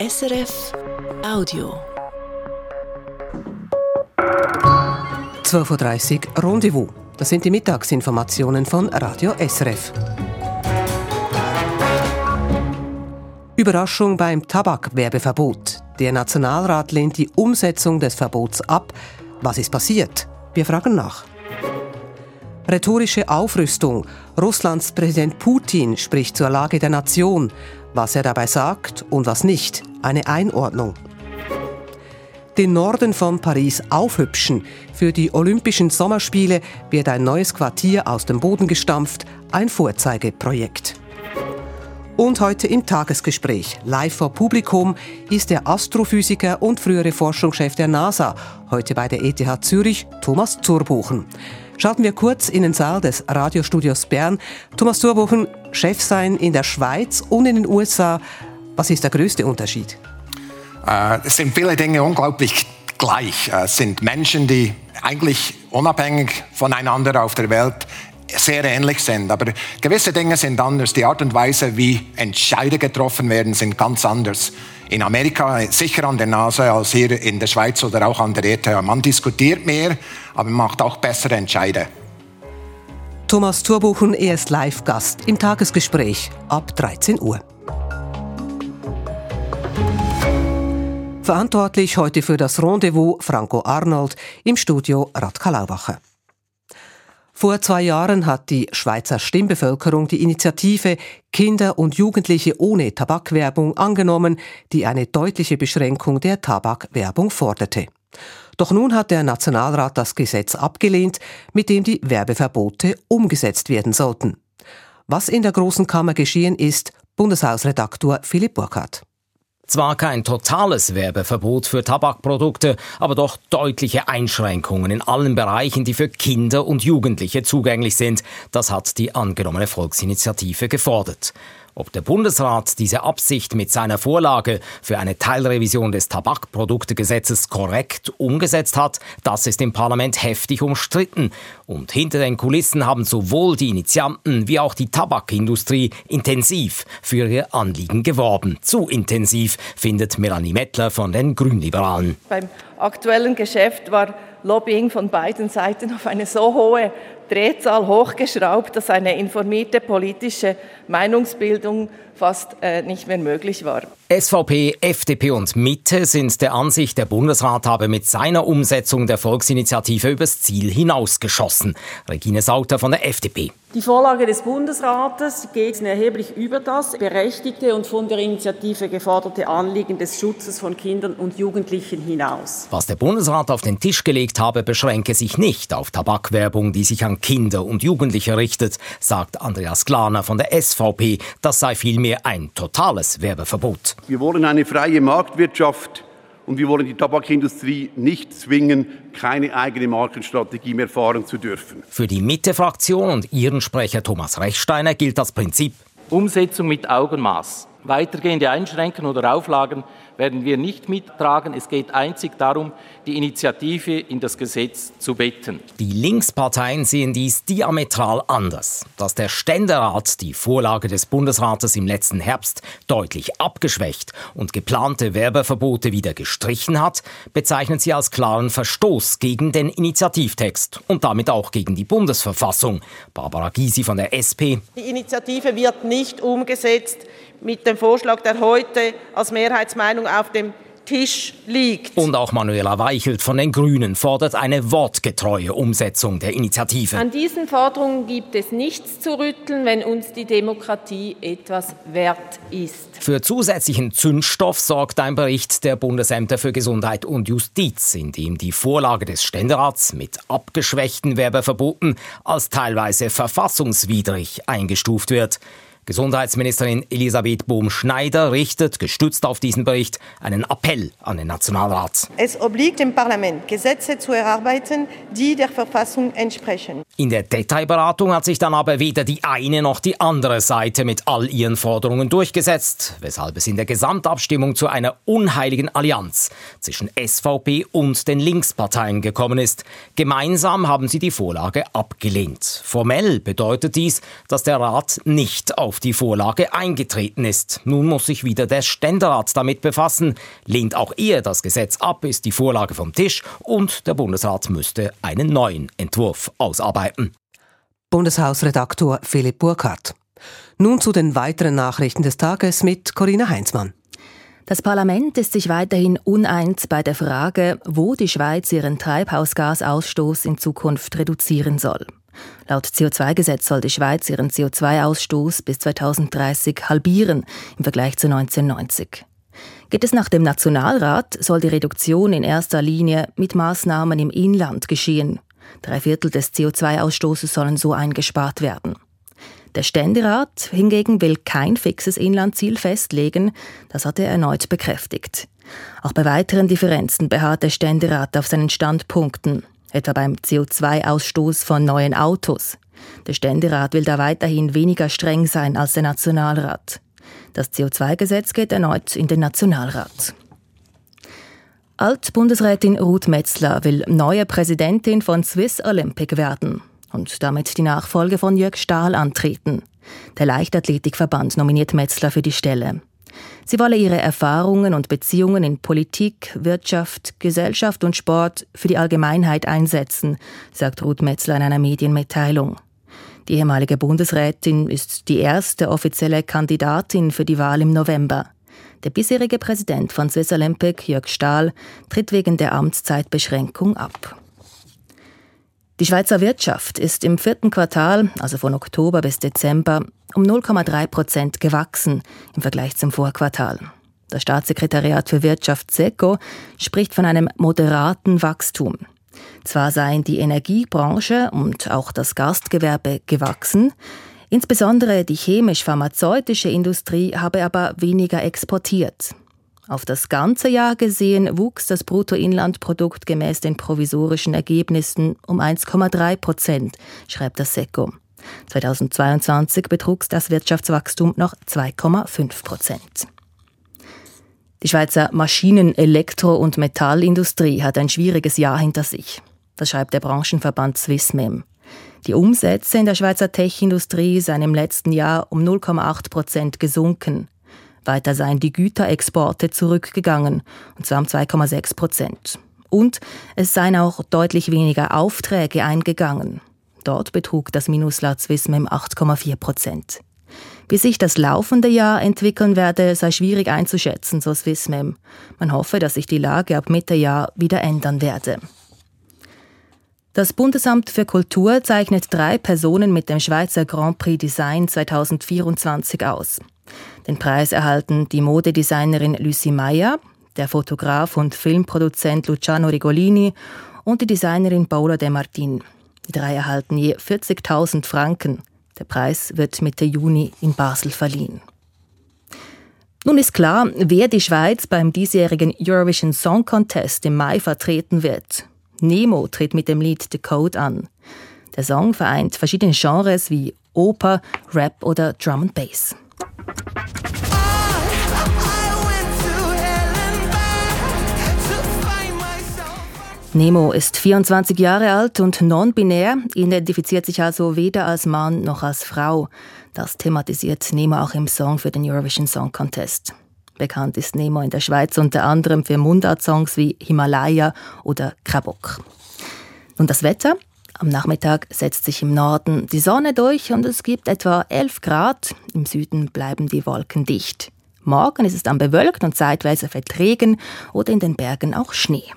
SRF Audio. 12.30 Uhr Rendezvous. Das sind die Mittagsinformationen von Radio SRF. Überraschung beim Tabakwerbeverbot. Der Nationalrat lehnt die Umsetzung des Verbots ab. Was ist passiert? Wir fragen nach. Rhetorische Aufrüstung. Russlands Präsident Putin spricht zur Lage der Nation. Was er dabei sagt und was nicht. Eine Einordnung. Den Norden von Paris aufhübschen. Für die Olympischen Sommerspiele wird ein neues Quartier aus dem Boden gestampft. Ein Vorzeigeprojekt. Und heute im Tagesgespräch, live vor Publikum, ist der Astrophysiker und frühere Forschungschef der NASA, heute bei der ETH Zürich, Thomas Zurbuchen. Schalten wir kurz in den Saal des Radiostudios Bern. Thomas Zurbuchen, Chef sein in der Schweiz und in den USA. Was ist der größte Unterschied? Äh, es sind viele Dinge unglaublich gleich. Äh, es sind Menschen, die eigentlich unabhängig voneinander auf der Welt sehr ähnlich sind. Aber gewisse Dinge sind anders. Die Art und Weise, wie Entscheide getroffen werden, sind ganz anders. In Amerika sicher an der Nase als hier in der Schweiz oder auch an der ETH. Man diskutiert mehr, aber man macht auch bessere Entscheide. Thomas Turbuchen, er ist Live-Gast im Tagesgespräch ab 13 Uhr. Verantwortlich heute für das Rendezvous Franco Arnold im Studio Radka Laubacher. Vor zwei Jahren hat die Schweizer Stimmbevölkerung die Initiative Kinder und Jugendliche ohne Tabakwerbung angenommen, die eine deutliche Beschränkung der Tabakwerbung forderte. Doch nun hat der Nationalrat das Gesetz abgelehnt, mit dem die Werbeverbote umgesetzt werden sollten. Was in der Großen Kammer geschehen ist, Bundeshausredaktor Philipp Burkhardt. Zwar kein totales Werbeverbot für Tabakprodukte, aber doch deutliche Einschränkungen in allen Bereichen, die für Kinder und Jugendliche zugänglich sind. Das hat die angenommene Volksinitiative gefordert. Ob der Bundesrat diese Absicht mit seiner Vorlage für eine Teilrevision des Tabakproduktegesetzes korrekt umgesetzt hat, das ist im Parlament heftig umstritten. Und hinter den Kulissen haben sowohl die Initianten wie auch die Tabakindustrie intensiv für ihr Anliegen geworben. Zu intensiv, findet Melanie Mettler von den Grünliberalen. Beim aktuellen Geschäft war Lobbying von beiden Seiten auf eine so hohe Drehzahl hochgeschraubt, dass eine informierte politische Meinungsbildung fast äh, nicht mehr möglich war. SVP, FDP und Mitte sind der Ansicht, der Bundesrat habe mit seiner Umsetzung der Volksinitiative übers Ziel hinausgeschossen. Regine Sauter von der FDP. Die Vorlage des Bundesrates geht erheblich über das berechtigte und von der Initiative geforderte Anliegen des Schutzes von Kindern und Jugendlichen hinaus. Was der Bundesrat auf den Tisch gelegt habe, beschränke sich nicht auf Tabakwerbung, die sich an Kinder und Jugendliche richtet, sagt Andreas Glaner von der SVP. Das sei vielmehr ein totales Werbeverbot. Wir wollen eine freie Marktwirtschaft und wir wollen die Tabakindustrie nicht zwingen, keine eigene Markenstrategie mehr fahren zu dürfen. Für die Mitte-Fraktion und ihren Sprecher Thomas Rechsteiner gilt das Prinzip Umsetzung mit Augenmaß. Weitergehende Einschränkungen oder Auflagen werden wir nicht mittragen. Es geht einzig darum, die Initiative in das Gesetz zu betten. Die Linksparteien sehen dies diametral anders. Dass der Ständerat die Vorlage des Bundesrates im letzten Herbst deutlich abgeschwächt und geplante Werbeverbote wieder gestrichen hat, bezeichnet sie als klaren Verstoß gegen den Initiativtext und damit auch gegen die Bundesverfassung. Barbara Gysi von der SP. Die Initiative wird nicht umgesetzt mit dem Vorschlag, der heute als Mehrheitsmeinung auf dem Tisch liegt. Und auch Manuela Weichelt von den Grünen fordert eine wortgetreue Umsetzung der Initiative. An diesen Forderungen gibt es nichts zu rütteln, wenn uns die Demokratie etwas wert ist. Für zusätzlichen Zündstoff sorgt ein Bericht der Bundesämter für Gesundheit und Justiz, in dem die Vorlage des Ständerats mit abgeschwächten Werbeverboten als teilweise verfassungswidrig eingestuft wird. Gesundheitsministerin Elisabeth Bohm-Schneider richtet, gestützt auf diesen Bericht, einen Appell an den Nationalrat. Es obliegt dem Parlament, Gesetze zu erarbeiten, die der Verfassung entsprechen. In der Detailberatung hat sich dann aber weder die eine noch die andere Seite mit all ihren Forderungen durchgesetzt, weshalb es in der Gesamtabstimmung zu einer unheiligen Allianz zwischen SVP und den Linksparteien gekommen ist. Gemeinsam haben sie die Vorlage abgelehnt. Formell bedeutet dies, dass der Rat nicht auf auf die Vorlage eingetreten ist. Nun muss sich wieder der Ständerat damit befassen. Lehnt auch er das Gesetz ab, ist die Vorlage vom Tisch und der Bundesrat müsste einen neuen Entwurf ausarbeiten. Bundeshausredaktor Philipp Burkhardt. Nun zu den weiteren Nachrichten des Tages mit Corinna Heinzmann. Das Parlament ist sich weiterhin uneins bei der Frage, wo die Schweiz ihren Treibhausgasausstoß in Zukunft reduzieren soll. Laut CO2-Gesetz soll die Schweiz ihren CO2-Ausstoß bis 2030 halbieren im Vergleich zu 1990. Geht es nach dem Nationalrat, soll die Reduktion in erster Linie mit Maßnahmen im Inland geschehen. Drei Viertel des CO2-Ausstoßes sollen so eingespart werden. Der Ständerat hingegen will kein fixes Inlandziel festlegen, das hat er erneut bekräftigt. Auch bei weiteren Differenzen beharrt der Ständerat auf seinen Standpunkten, etwa beim CO2-Ausstoß von neuen Autos. Der Ständerat will da weiterhin weniger streng sein als der Nationalrat. Das CO2-Gesetz geht erneut in den Nationalrat. Altbundesrätin Ruth Metzler will neue Präsidentin von Swiss Olympic werden und damit die Nachfolge von Jörg Stahl antreten. Der Leichtathletikverband nominiert Metzler für die Stelle. Sie wolle ihre Erfahrungen und Beziehungen in Politik, Wirtschaft, Gesellschaft und Sport für die Allgemeinheit einsetzen, sagt Ruth Metzler in einer Medienmitteilung. Die ehemalige Bundesrätin ist die erste offizielle Kandidatin für die Wahl im November. Der bisherige Präsident von Swiss Olympic, Jörg Stahl, tritt wegen der Amtszeitbeschränkung ab. Die Schweizer Wirtschaft ist im vierten Quartal, also von Oktober bis Dezember, um 0,3 Prozent gewachsen im Vergleich zum Vorquartal. Das Staatssekretariat für Wirtschaft SECO spricht von einem moderaten Wachstum. Zwar seien die Energiebranche und auch das Gastgewerbe gewachsen, insbesondere die chemisch-pharmazeutische Industrie habe aber weniger exportiert. Auf das ganze Jahr gesehen wuchs das Bruttoinlandprodukt gemäß den provisorischen Ergebnissen um 1,3 Prozent, schreibt das SECO. 2022 betrug das Wirtschaftswachstum noch 2,5 Prozent. Die Schweizer Maschinen-, Elektro- und Metallindustrie hat ein schwieriges Jahr hinter sich. Das schreibt der Branchenverband Swissmem. Die Umsätze in der Schweizer Tech-Industrie seien im letzten Jahr um 0,8 Prozent gesunken. Weiter seien die Güterexporte zurückgegangen, und zwar um 2,6 Prozent. Und es seien auch deutlich weniger Aufträge eingegangen. Dort betrug das Minus laut Swissmem 8,4 Prozent. Wie sich das laufende Jahr entwickeln werde, sei schwierig einzuschätzen, so Swissmem. Man hoffe, dass sich die Lage ab Mitte Jahr wieder ändern werde. Das Bundesamt für Kultur zeichnet drei Personen mit dem Schweizer Grand Prix Design 2024 aus. Den Preis erhalten die Modedesignerin Lucy Meyer, der Fotograf und Filmproduzent Luciano Rigolini und die Designerin Paula De Martin. Die drei erhalten je 40.000 Franken. Der Preis wird Mitte Juni in Basel verliehen. Nun ist klar, wer die Schweiz beim diesjährigen Eurovision Song Contest im Mai vertreten wird. Nemo tritt mit dem Lied The Code an. Der Song vereint verschiedene Genres wie Oper, Rap oder Drum and Bass. Nemo ist 24 Jahre alt und non-binär, identifiziert sich also weder als Mann noch als Frau. Das thematisiert Nemo auch im Song für den Eurovision Song Contest. Bekannt ist Nemo in der Schweiz unter anderem für Mundart-Songs wie Himalaya oder Krabok. Und das Wetter? Am Nachmittag setzt sich im Norden die Sonne durch und es gibt etwa 11 Grad. Im Süden bleiben die Wolken dicht. Morgen ist es dann bewölkt und zeitweise fällt Regen oder in den Bergen auch Schnee.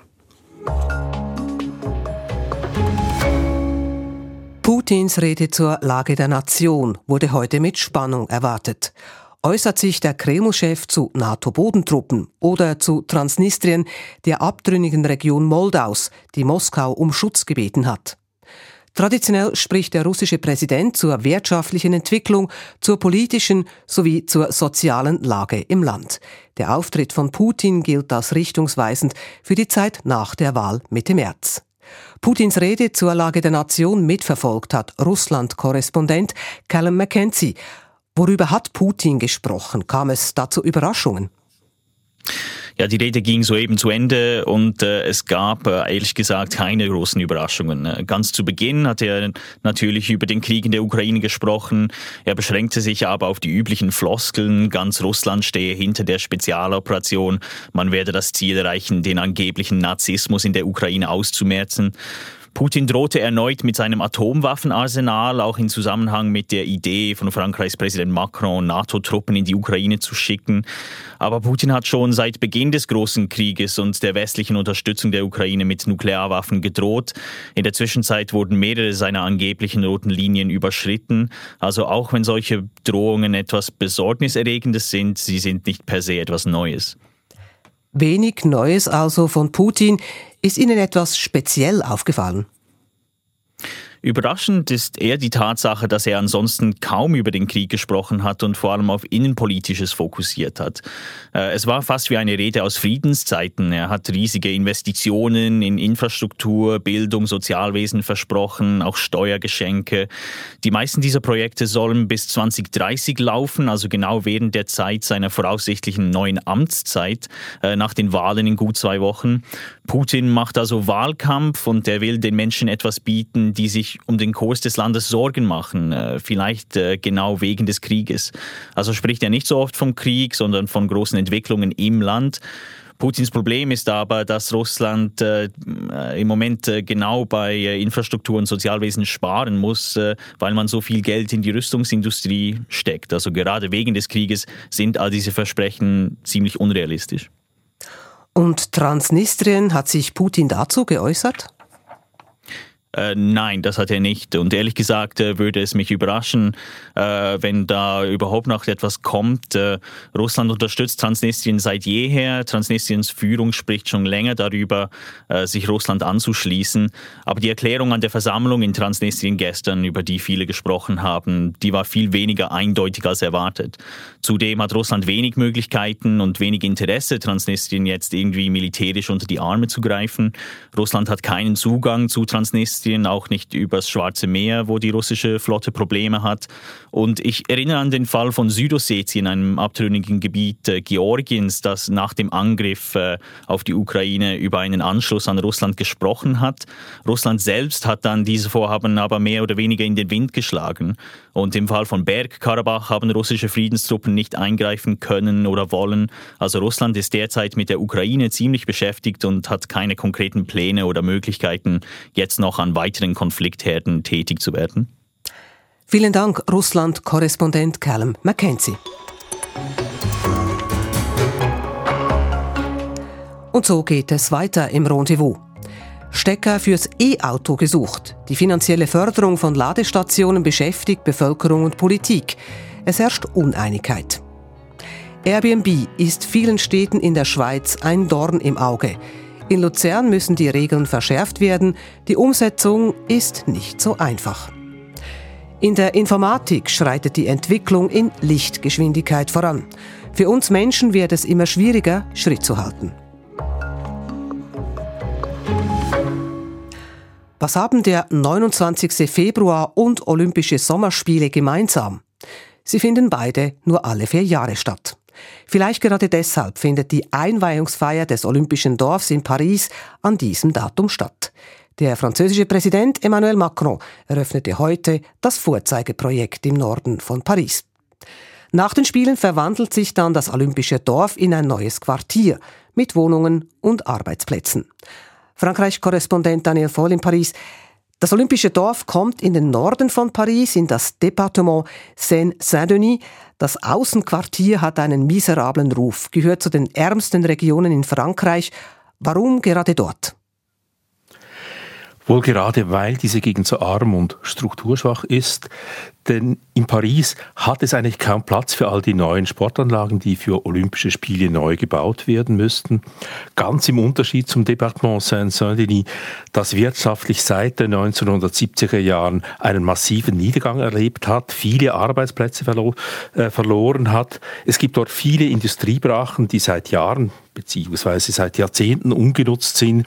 Putins Rede zur Lage der Nation wurde heute mit Spannung erwartet. Äußert sich der Kreml-Chef zu NATO-Bodentruppen oder zu Transnistrien, der abtrünnigen Region Moldaus, die Moskau um Schutz gebeten hat? Traditionell spricht der russische Präsident zur wirtschaftlichen Entwicklung, zur politischen sowie zur sozialen Lage im Land. Der Auftritt von Putin gilt als richtungsweisend für die Zeit nach der Wahl Mitte März. Putins Rede zur Lage der Nation mitverfolgt hat Russland-Korrespondent Callum McKenzie. Worüber hat Putin gesprochen? Kam es dazu Überraschungen? Ja, die Rede ging soeben zu Ende und äh, es gab äh, ehrlich gesagt keine großen Überraschungen. Äh, ganz zu Beginn hat er natürlich über den Krieg in der Ukraine gesprochen. Er beschränkte sich aber auf die üblichen Floskeln. Ganz Russland stehe hinter der Spezialoperation. Man werde das Ziel erreichen, den angeblichen Nazismus in der Ukraine auszumerzen. Putin drohte erneut mit seinem Atomwaffenarsenal, auch in Zusammenhang mit der Idee von Frankreichs Präsident Macron, NATO-Truppen in die Ukraine zu schicken. Aber Putin hat schon seit Beginn des großen Krieges und der westlichen Unterstützung der Ukraine mit Nuklearwaffen gedroht. In der Zwischenzeit wurden mehrere seiner angeblichen roten Linien überschritten. Also auch wenn solche Drohungen etwas Besorgniserregendes sind, sie sind nicht per se etwas Neues. Wenig Neues also von Putin. Ist Ihnen etwas speziell aufgefallen? Überraschend ist eher die Tatsache, dass er ansonsten kaum über den Krieg gesprochen hat und vor allem auf Innenpolitisches fokussiert hat. Äh, es war fast wie eine Rede aus Friedenszeiten. Er hat riesige Investitionen in Infrastruktur, Bildung, Sozialwesen versprochen, auch Steuergeschenke. Die meisten dieser Projekte sollen bis 2030 laufen, also genau während der Zeit seiner voraussichtlichen neuen Amtszeit äh, nach den Wahlen in gut zwei Wochen. Putin macht also Wahlkampf und er will den Menschen etwas bieten, die sich um den Kurs des Landes Sorgen machen, äh, vielleicht äh, genau wegen des Krieges. Also spricht er nicht so oft vom Krieg, sondern von großen Entwicklungen im Land. Putins Problem ist aber, dass Russland äh, im Moment äh, genau bei äh, Infrastruktur und Sozialwesen sparen muss, äh, weil man so viel Geld in die Rüstungsindustrie steckt. Also gerade wegen des Krieges sind all diese Versprechen ziemlich unrealistisch. Und Transnistrien, hat sich Putin dazu geäußert? Äh, nein, das hat er nicht. Und ehrlich gesagt äh, würde es mich überraschen, äh, wenn da überhaupt noch etwas kommt. Äh, Russland unterstützt Transnistrien seit jeher. Transnistriens Führung spricht schon länger darüber, äh, sich Russland anzuschließen. Aber die Erklärung an der Versammlung in Transnistrien gestern, über die viele gesprochen haben, die war viel weniger eindeutig als erwartet. Zudem hat Russland wenig Möglichkeiten und wenig Interesse, Transnistrien jetzt irgendwie militärisch unter die Arme zu greifen. Russland hat keinen Zugang zu Transnistrien Transnistrien, auch nicht übers Schwarze Meer, wo die russische Flotte Probleme hat. Und ich erinnere an den Fall von Südossetien, einem abtrünnigen Gebiet äh, Georgiens, das nach dem Angriff äh, auf die Ukraine über einen Anschluss an Russland gesprochen hat. Russland selbst hat dann diese Vorhaben aber mehr oder weniger in den Wind geschlagen. Und im Fall von Bergkarabach haben russische Friedenstruppen nicht eingreifen können oder wollen. Also Russland ist derzeit mit der Ukraine ziemlich beschäftigt und hat keine konkreten Pläne oder Möglichkeiten, jetzt noch an weiteren Konfliktherden tätig zu werden? Vielen Dank, Russland-Korrespondent Callum McKenzie. Und so geht es weiter im Rendezvous. Stecker fürs E-Auto gesucht. Die finanzielle Förderung von Ladestationen beschäftigt Bevölkerung und Politik. Es herrscht Uneinigkeit. Airbnb ist vielen Städten in der Schweiz ein Dorn im Auge. In Luzern müssen die Regeln verschärft werden. Die Umsetzung ist nicht so einfach. In der Informatik schreitet die Entwicklung in Lichtgeschwindigkeit voran. Für uns Menschen wird es immer schwieriger, Schritt zu halten. Was haben der 29. Februar und Olympische Sommerspiele gemeinsam? Sie finden beide nur alle vier Jahre statt. Vielleicht gerade deshalb findet die Einweihungsfeier des Olympischen Dorfs in Paris an diesem Datum statt. Der französische Präsident Emmanuel Macron eröffnete heute das Vorzeigeprojekt im Norden von Paris. Nach den Spielen verwandelt sich dann das Olympische Dorf in ein neues Quartier mit Wohnungen und Arbeitsplätzen. Frankreich-Korrespondent Daniel Voll in Paris. Das Olympische Dorf kommt in den Norden von Paris, in das Departement Seine-Saint-Denis. Das Außenquartier hat einen miserablen Ruf, gehört zu den ärmsten Regionen in Frankreich. Warum gerade dort? Wohl gerade, weil diese Gegend so arm und strukturschwach ist. Denn in Paris hat es eigentlich kaum Platz für all die neuen Sportanlagen, die für Olympische Spiele neu gebaut werden müssten. Ganz im Unterschied zum Departement Saint-Saint-Denis, das wirtschaftlich seit den 1970er Jahren einen massiven Niedergang erlebt hat, viele Arbeitsplätze verlo äh, verloren hat. Es gibt dort viele Industriebrachen, die seit Jahren beziehungsweise seit Jahrzehnten ungenutzt sind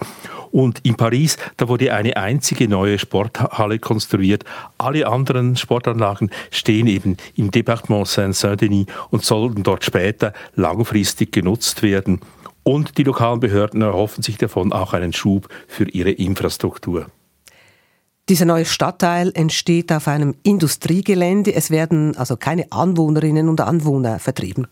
und in Paris, da wurde eine einzige neue Sporthalle konstruiert. Alle anderen Sportanlagen stehen eben im Departement Saint-Saint-Denis und sollten dort später langfristig genutzt werden. Und die lokalen Behörden erhoffen sich davon auch einen Schub für ihre Infrastruktur. Dieser neue Stadtteil entsteht auf einem Industriegelände. Es werden also keine Anwohnerinnen und Anwohner vertrieben.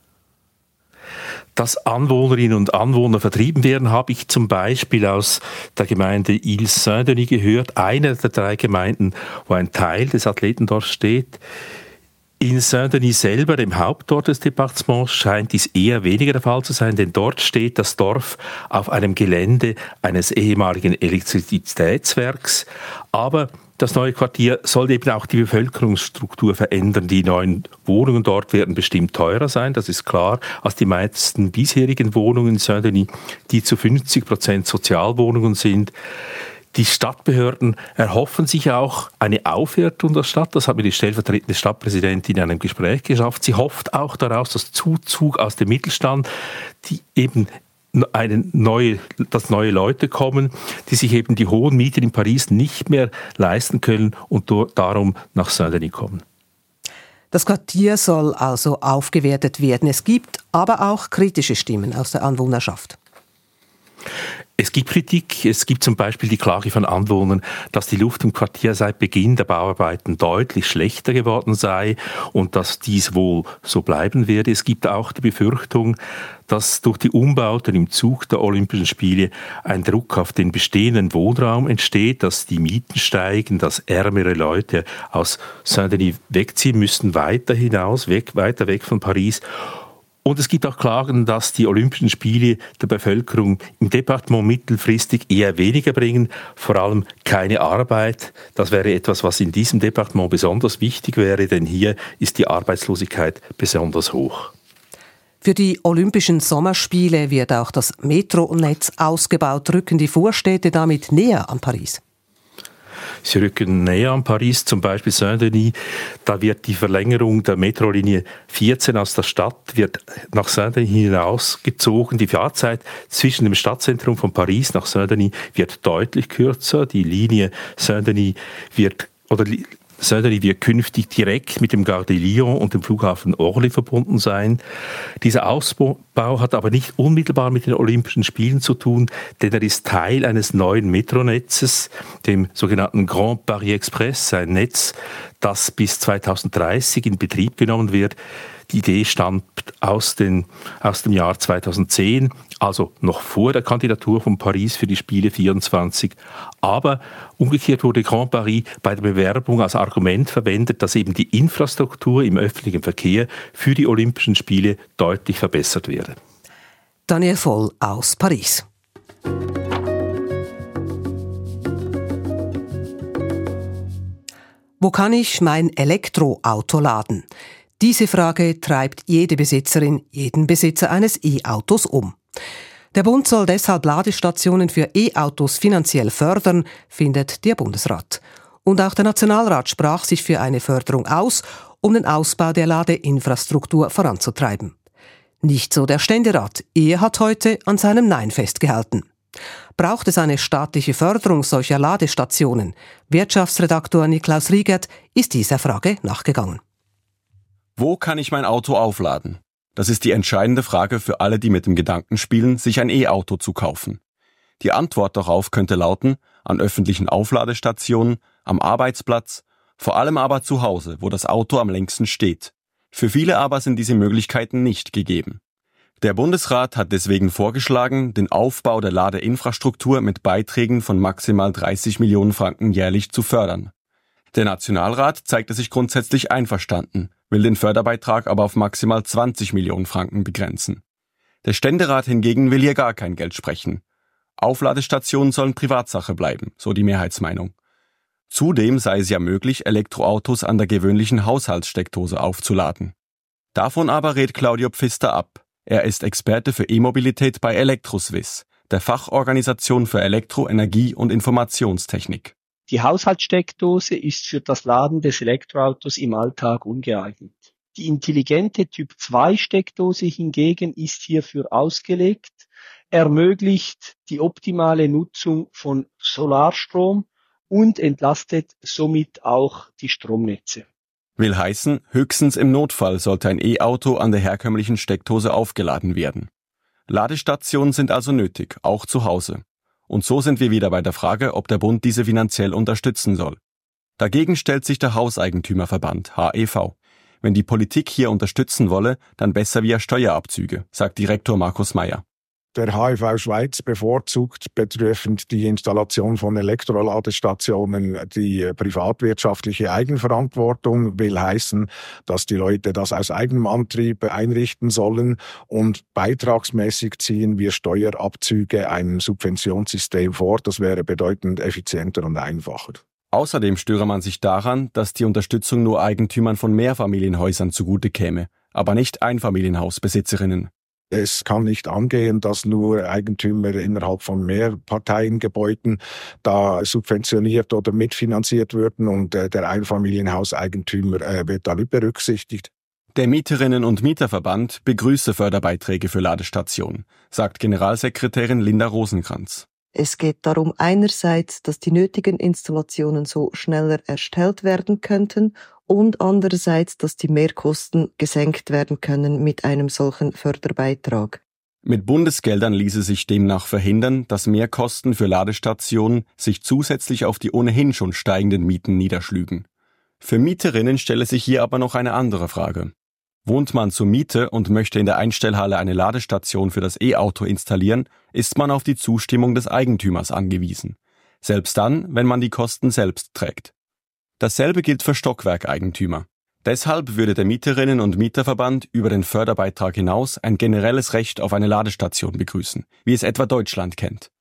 Dass Anwohnerinnen und Anwohner vertrieben werden, habe ich zum Beispiel aus der Gemeinde Ile-Saint-Denis gehört, einer der drei Gemeinden, wo ein Teil des Athletendorfs steht. In Saint-Denis selber, dem Hauptort des Departements, scheint dies eher weniger der Fall zu sein, denn dort steht das Dorf auf einem Gelände eines ehemaligen Elektrizitätswerks. Aber das neue Quartier soll eben auch die Bevölkerungsstruktur verändern. Die neuen Wohnungen dort werden bestimmt teurer sein, das ist klar, als die meisten bisherigen Wohnungen in Saint-Denis, die zu 50 Prozent Sozialwohnungen sind. Die Stadtbehörden erhoffen sich auch eine Aufwertung der Stadt. Das hat mir die stellvertretende Stadtpräsidentin in einem Gespräch geschafft. Sie hofft auch daraus, dass Zuzug aus dem Mittelstand, die eben eine neue, dass neue Leute kommen, die sich eben die hohen Mieten in Paris nicht mehr leisten können und darum nach Saint-Denis kommen. Das Quartier soll also aufgewertet werden. Es gibt aber auch kritische Stimmen aus der Anwohnerschaft. Es gibt Kritik. Es gibt zum Beispiel die Klage von Anwohnern, dass die Luft im Quartier seit Beginn der Bauarbeiten deutlich schlechter geworden sei und dass dies wohl so bleiben werde. Es gibt auch die Befürchtung, dass durch die Umbauten im Zug der Olympischen Spiele ein Druck auf den bestehenden Wohnraum entsteht, dass die Mieten steigen, dass ärmere Leute aus Saint-Denis wegziehen müssen, weiter hinaus, weg, weiter weg von Paris. Und es gibt auch Klagen, dass die Olympischen Spiele der Bevölkerung im Departement mittelfristig eher weniger bringen, vor allem keine Arbeit. Das wäre etwas, was in diesem Departement besonders wichtig wäre, denn hier ist die Arbeitslosigkeit besonders hoch. Für die Olympischen Sommerspiele wird auch das Metronetz ausgebaut. Rücken die Vorstädte damit näher an Paris? Sie rücken näher an Paris, zum Beispiel Saint-Denis. Da wird die Verlängerung der Metrolinie 14 aus der Stadt wird nach Saint-Denis hinausgezogen. Die Fahrzeit zwischen dem Stadtzentrum von Paris nach Saint-Denis wird deutlich kürzer. Die Linie Saint-Denis wird oder Saint-Denis wird künftig direkt mit dem Gare de Lyon und dem Flughafen Orly verbunden sein. Dieser Ausbau hat aber nicht unmittelbar mit den Olympischen Spielen zu tun, denn er ist Teil eines neuen Metronetzes, dem sogenannten Grand Paris Express, ein Netz, das bis 2030 in Betrieb genommen wird. Die Idee stammt aus, den, aus dem Jahr 2010, also noch vor der Kandidatur von Paris für die Spiele 24. Aber umgekehrt wurde Grand Paris bei der Bewerbung als Argument verwendet, dass eben die Infrastruktur im öffentlichen Verkehr für die Olympischen Spiele deutlich verbessert werde. Daniel Voll aus Paris. Wo kann ich mein Elektroauto laden? Diese Frage treibt jede Besitzerin, jeden Besitzer eines E-Autos um. Der Bund soll deshalb Ladestationen für E-Autos finanziell fördern, findet der Bundesrat. Und auch der Nationalrat sprach sich für eine Förderung aus, um den Ausbau der Ladeinfrastruktur voranzutreiben. Nicht so der Ständerat. Er hat heute an seinem Nein festgehalten. Braucht es eine staatliche Förderung solcher Ladestationen? Wirtschaftsredaktor Niklaus Riegert ist dieser Frage nachgegangen. Wo kann ich mein Auto aufladen? Das ist die entscheidende Frage für alle, die mit dem Gedanken spielen, sich ein E-Auto zu kaufen. Die Antwort darauf könnte lauten, an öffentlichen Aufladestationen, am Arbeitsplatz, vor allem aber zu Hause, wo das Auto am längsten steht. Für viele aber sind diese Möglichkeiten nicht gegeben. Der Bundesrat hat deswegen vorgeschlagen, den Aufbau der Ladeinfrastruktur mit Beiträgen von maximal 30 Millionen Franken jährlich zu fördern. Der Nationalrat zeigte sich grundsätzlich einverstanden, will den Förderbeitrag aber auf maximal 20 Millionen Franken begrenzen. Der Ständerat hingegen will hier gar kein Geld sprechen. Aufladestationen sollen Privatsache bleiben, so die Mehrheitsmeinung. Zudem sei es ja möglich, Elektroautos an der gewöhnlichen Haushaltssteckdose aufzuladen. Davon aber rät Claudio Pfister ab. Er ist Experte für E-Mobilität bei Elektroswiss, der Fachorganisation für Elektro-, Energie- und Informationstechnik. Die Haushaltssteckdose ist für das Laden des Elektroautos im Alltag ungeeignet. Die intelligente Typ-2-Steckdose hingegen ist hierfür ausgelegt, ermöglicht die optimale Nutzung von Solarstrom und entlastet somit auch die Stromnetze. Will heißen, höchstens im Notfall sollte ein E-Auto an der herkömmlichen Steckdose aufgeladen werden. Ladestationen sind also nötig, auch zu Hause. Und so sind wir wieder bei der Frage, ob der Bund diese finanziell unterstützen soll. Dagegen stellt sich der Hauseigentümerverband HEV. Wenn die Politik hier unterstützen wolle, dann besser via Steuerabzüge, sagt Direktor Markus Meyer der HIV Schweiz bevorzugt betreffend die Installation von Elektroladestationen die privatwirtschaftliche Eigenverantwortung, will heißen, dass die Leute das aus eigenem Antrieb einrichten sollen und beitragsmäßig ziehen wir Steuerabzüge ein Subventionssystem vor. Das wäre bedeutend effizienter und einfacher. Außerdem störe man sich daran, dass die Unterstützung nur Eigentümern von Mehrfamilienhäusern zugute käme, aber nicht Einfamilienhausbesitzerinnen. Es kann nicht angehen, dass nur Eigentümer innerhalb von Mehrparteiengebäuden da subventioniert oder mitfinanziert würden und äh, der Einfamilienhauseigentümer äh, wird da nicht berücksichtigt. Der Mieterinnen- und Mieterverband begrüße Förderbeiträge für Ladestationen, sagt Generalsekretärin Linda Rosenkranz. Es geht darum einerseits, dass die nötigen Installationen so schneller erstellt werden könnten und andererseits, dass die Mehrkosten gesenkt werden können mit einem solchen Förderbeitrag. Mit Bundesgeldern ließe sich demnach verhindern, dass Mehrkosten für Ladestationen sich zusätzlich auf die ohnehin schon steigenden Mieten niederschlügen. Für Mieterinnen stelle sich hier aber noch eine andere Frage. Wohnt man zur Miete und möchte in der Einstellhalle eine Ladestation für das E-Auto installieren, ist man auf die Zustimmung des Eigentümers angewiesen. Selbst dann, wenn man die Kosten selbst trägt. Dasselbe gilt für Stockwerkeigentümer. Deshalb würde der Mieterinnen- und Mieterverband über den Förderbeitrag hinaus ein generelles Recht auf eine Ladestation begrüßen, wie es etwa Deutschland kennt.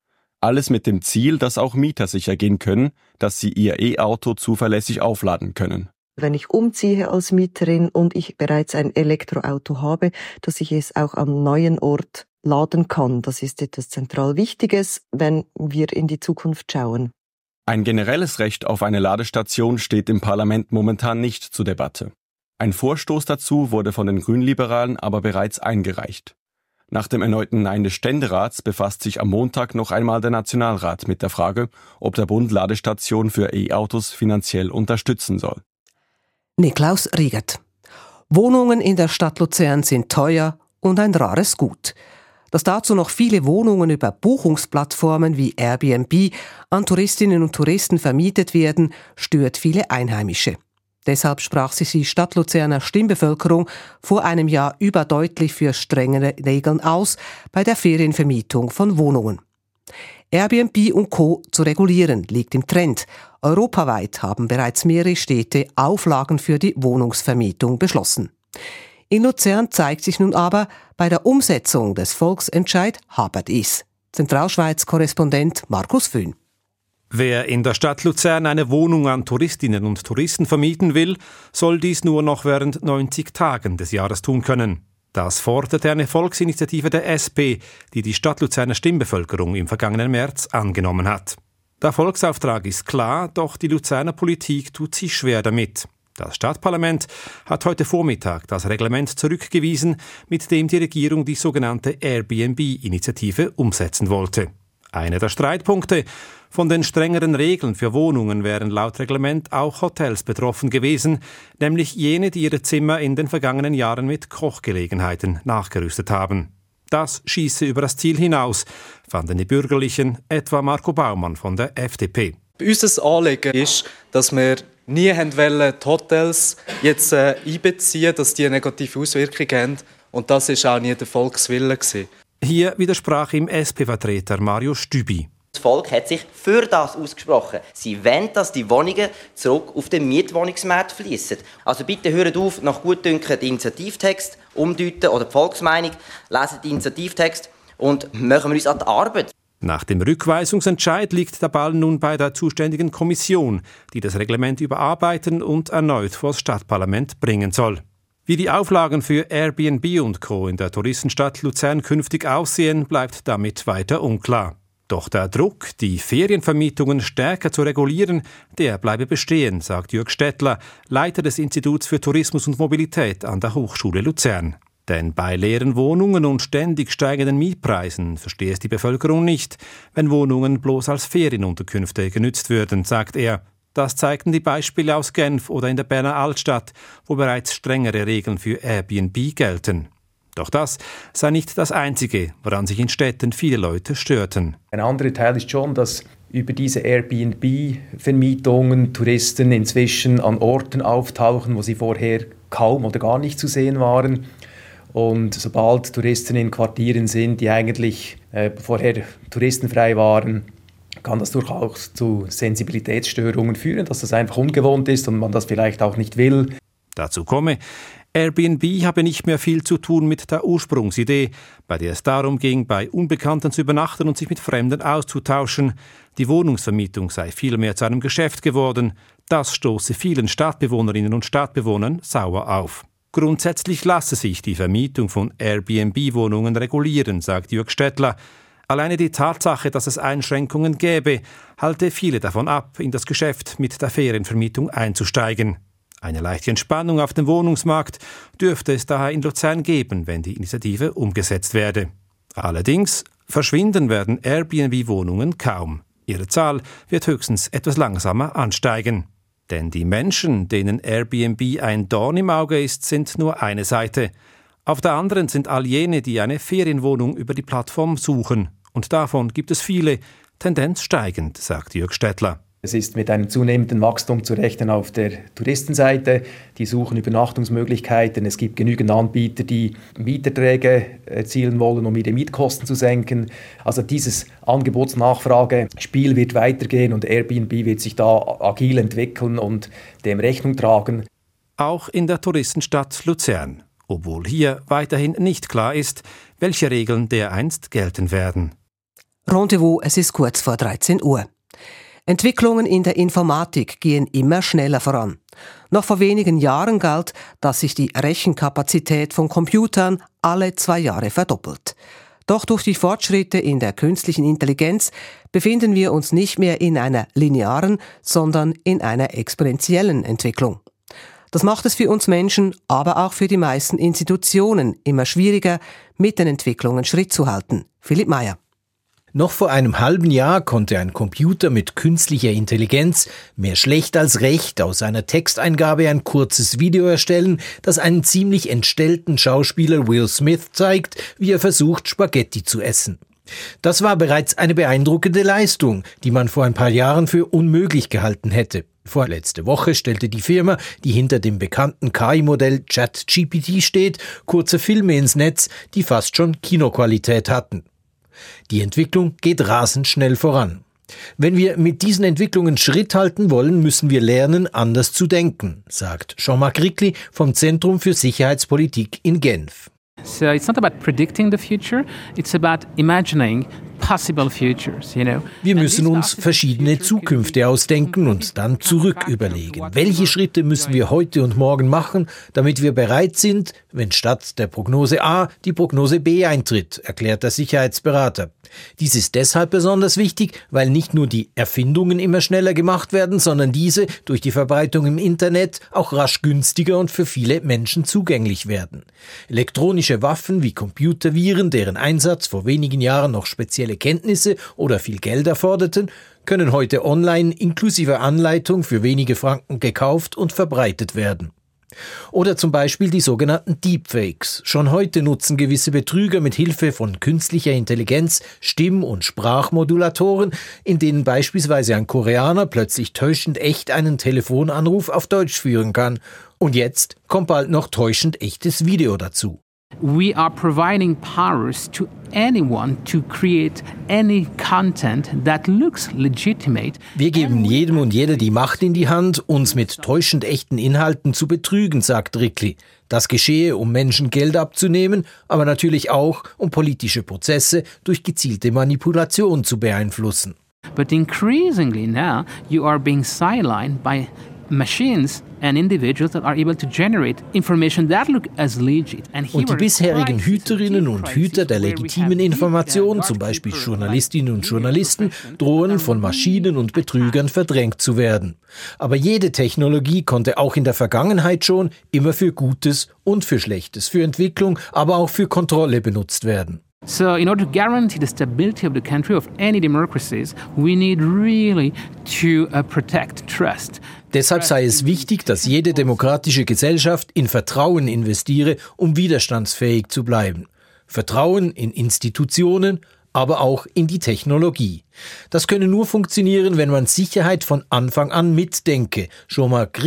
Alles mit dem Ziel, dass auch Mieter sicher gehen können, dass sie ihr E-Auto zuverlässig aufladen können. Wenn ich umziehe als Mieterin und ich bereits ein Elektroauto habe, dass ich es auch am neuen Ort laden kann. Das ist etwas zentral Wichtiges, wenn wir in die Zukunft schauen. Ein generelles Recht auf eine Ladestation steht im Parlament momentan nicht zur Debatte. Ein Vorstoß dazu wurde von den Grünliberalen aber bereits eingereicht. Nach dem erneuten Nein des Ständerats befasst sich am Montag noch einmal der Nationalrat mit der Frage, ob der Bund Ladestationen für E-Autos finanziell unterstützen soll. Niklaus Riegert. Wohnungen in der Stadt Luzern sind teuer und ein rares Gut dass dazu noch viele Wohnungen über Buchungsplattformen wie Airbnb an Touristinnen und Touristen vermietet werden, stört viele Einheimische. Deshalb sprach sich die Stadt Luzerner Stimmbevölkerung vor einem Jahr überdeutlich für strengere Regeln aus bei der Ferienvermietung von Wohnungen. Airbnb und Co. zu regulieren liegt im Trend. Europaweit haben bereits mehrere Städte Auflagen für die Wohnungsvermietung beschlossen. In Luzern zeigt sich nun aber, bei der Umsetzung des Volksentscheid hapert es. Zentralschweiz-Korrespondent Markus Föhn. Wer in der Stadt Luzern eine Wohnung an Touristinnen und Touristen vermieten will, soll dies nur noch während 90 Tagen des Jahres tun können. Das forderte eine Volksinitiative der SP, die die Stadt Luzerner Stimmbevölkerung im vergangenen März angenommen hat. Der Volksauftrag ist klar, doch die Luzerner Politik tut sich schwer damit. Das Stadtparlament hat heute Vormittag das Reglement zurückgewiesen, mit dem die Regierung die sogenannte Airbnb-Initiative umsetzen wollte. Einer der Streitpunkte von den strengeren Regeln für Wohnungen wären laut Reglement auch Hotels betroffen gewesen, nämlich jene, die ihre Zimmer in den vergangenen Jahren mit Kochgelegenheiten nachgerüstet haben. Das schieße über das Ziel hinaus, fanden die Bürgerlichen, etwa Marco Baumann von der FDP. Unser Anliegen ist, dass wir nie wollen, die Hotels jetzt äh, einbeziehen, dass die negative Auswirkungen haben. Und das war auch nie der Volkswille. Gewesen. Hier widersprach ihm SP-Vertreter Mario Stübi. Das Volk hat sich für das ausgesprochen. Sie wollen, dass die Wohnungen zurück auf den Mietwohnungsmarkt fließen. Also bitte hört auf, nach Gutdünken den Initiativtext umdeuten oder die Volksmeinung, lesen den Initiativtext und machen wir uns an die Arbeit. Nach dem Rückweisungsentscheid liegt der Ball nun bei der zuständigen Kommission, die das Reglement überarbeiten und erneut vor das Stadtparlament bringen soll. Wie die Auflagen für Airbnb und Co. in der Touristenstadt Luzern künftig aussehen, bleibt damit weiter unklar. Doch der Druck, die Ferienvermietungen stärker zu regulieren, der bleibe bestehen, sagt Jörg Stettler, Leiter des Instituts für Tourismus und Mobilität an der Hochschule Luzern. Denn bei leeren Wohnungen und ständig steigenden Mietpreisen verstehe es die Bevölkerung nicht, wenn Wohnungen bloß als Ferienunterkünfte genützt würden, sagt er. Das zeigten die Beispiele aus Genf oder in der Berner Altstadt, wo bereits strengere Regeln für Airbnb gelten. Doch das sei nicht das Einzige, woran sich in Städten viele Leute störten. Ein anderer Teil ist schon, dass über diese Airbnb-Vermietungen Touristen inzwischen an Orten auftauchen, wo sie vorher kaum oder gar nicht zu sehen waren. Und sobald Touristen in Quartieren sind, die eigentlich äh, vorher touristenfrei waren, kann das durchaus zu Sensibilitätsstörungen führen, dass das einfach ungewohnt ist und man das vielleicht auch nicht will. Dazu komme, Airbnb habe nicht mehr viel zu tun mit der Ursprungsidee, bei der es darum ging, bei Unbekannten zu übernachten und sich mit Fremden auszutauschen. Die Wohnungsvermietung sei vielmehr zu einem Geschäft geworden. Das stoße vielen Stadtbewohnerinnen und Stadtbewohnern sauer auf. Grundsätzlich lasse sich die Vermietung von Airbnb-Wohnungen regulieren, sagt Jörg Stettler. Alleine die Tatsache, dass es Einschränkungen gäbe, halte viele davon ab, in das Geschäft mit der Ferienvermietung einzusteigen. Eine leichte Entspannung auf dem Wohnungsmarkt dürfte es daher in Luzern geben, wenn die Initiative umgesetzt werde. Allerdings verschwinden werden Airbnb-Wohnungen kaum. Ihre Zahl wird höchstens etwas langsamer ansteigen. Denn die Menschen, denen Airbnb ein Dorn im Auge ist, sind nur eine Seite. Auf der anderen sind all jene, die eine Ferienwohnung über die Plattform suchen. Und davon gibt es viele, Tendenz steigend, sagt Jörg Stettler. Es ist mit einem zunehmenden Wachstum zu rechnen auf der Touristenseite. Die suchen Übernachtungsmöglichkeiten. Es gibt genügend Anbieter, die Mieterträge erzielen wollen, um ihre Mietkosten zu senken. Also dieses Angebotsnachfrage-Spiel wird weitergehen und Airbnb wird sich da agil entwickeln und dem Rechnung tragen. Auch in der Touristenstadt Luzern, obwohl hier weiterhin nicht klar ist, welche Regeln dereinst gelten werden. Rendezvous, es ist kurz vor 13 Uhr. Entwicklungen in der Informatik gehen immer schneller voran. Noch vor wenigen Jahren galt, dass sich die Rechenkapazität von Computern alle zwei Jahre verdoppelt. Doch durch die Fortschritte in der künstlichen Intelligenz befinden wir uns nicht mehr in einer linearen, sondern in einer exponentiellen Entwicklung. Das macht es für uns Menschen, aber auch für die meisten Institutionen immer schwieriger, mit den Entwicklungen Schritt zu halten. Philipp Meyer. Noch vor einem halben Jahr konnte ein Computer mit künstlicher Intelligenz mehr schlecht als recht aus einer Texteingabe ein kurzes Video erstellen, das einen ziemlich entstellten Schauspieler Will Smith zeigt, wie er versucht, Spaghetti zu essen. Das war bereits eine beeindruckende Leistung, die man vor ein paar Jahren für unmöglich gehalten hätte. Vorletzte Woche stellte die Firma, die hinter dem bekannten KI-Modell ChatGPT steht, kurze Filme ins Netz, die fast schon Kinoqualität hatten. Die Entwicklung geht rasend schnell voran. Wenn wir mit diesen Entwicklungen Schritt halten wollen, müssen wir lernen, anders zu denken, sagt Jean-Marc Rickli vom Zentrum für Sicherheitspolitik in Genf. So it's not about predicting the future, it's about imagining wir müssen uns verschiedene Zukünfte ausdenken und dann zurück überlegen. Welche Schritte müssen wir heute und morgen machen, damit wir bereit sind, wenn statt der Prognose A die Prognose B eintritt, erklärt der Sicherheitsberater. Dies ist deshalb besonders wichtig, weil nicht nur die Erfindungen immer schneller gemacht werden, sondern diese durch die Verbreitung im Internet auch rasch günstiger und für viele Menschen zugänglich werden. Elektronische Waffen wie Computerviren, deren Einsatz vor wenigen Jahren noch spezielle Kenntnisse oder viel Geld erforderten, können heute online inklusive Anleitung für wenige Franken gekauft und verbreitet werden. Oder zum Beispiel die sogenannten Deepfakes. Schon heute nutzen gewisse Betrüger mit Hilfe von künstlicher Intelligenz Stimm- und Sprachmodulatoren, in denen beispielsweise ein Koreaner plötzlich täuschend echt einen Telefonanruf auf Deutsch führen kann. Und jetzt kommt bald noch täuschend echtes Video dazu. We are providing powers to anyone to create any content that looks legitimate. Wir geben jedem und jeder die Macht in die Hand, uns mit täuschend echten Inhalten zu betrügen, sagt Rickli. Das geschehe, um Menschen Geld abzunehmen, aber natürlich auch, um politische Prozesse durch gezielte Manipulation zu beeinflussen. But increasingly now you are being sidelined by machines and individuals that are able to generate information that look as legit. Und die bisherigen Hüterinnen und Hüter der legitimen Information, zum Beispiel Journalistinnen und Journalisten, drohen von Maschinen und Betrügern verdrängt zu werden. Aber jede Technologie konnte auch in der Vergangenheit schon immer für Gutes und für Schlechtes, für Entwicklung, aber auch für Kontrolle benutzt werden. So, in order to guarantee the stability of the country, of any democracies, we need really to uh, protect trust. Deshalb sei es wichtig, dass jede demokratische Gesellschaft in Vertrauen investiere, um widerstandsfähig zu bleiben. Vertrauen in Institutionen, aber auch in die Technologie. Das könne nur funktionieren, wenn man Sicherheit von Anfang an mitdenke. Jean-Marc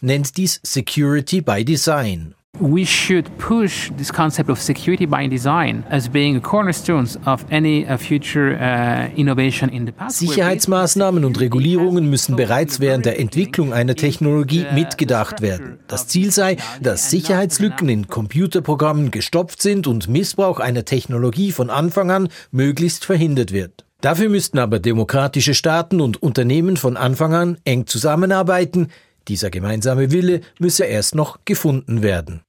nennt dies Security by Design. We should push this concept of security by design as being a cornerstone of any uh, future uh, innovation in the past. Sicherheitsmaßnahmen und Regulierungen müssen bereits während der Entwicklung einer Technologie mitgedacht werden. Das Ziel sei, dass Sicherheitslücken in Computerprogrammen gestopft sind und Missbrauch einer Technologie von Anfang an möglichst verhindert wird. Dafür müssten aber demokratische Staaten und Unternehmen von Anfang an eng zusammenarbeiten. Dieser gemeinsame Wille müsse erst noch gefunden werden.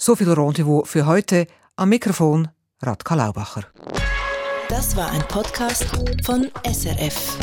So viel Rendezvous für heute. Am Mikrofon Radka Laubacher. Das war ein Podcast von SRF.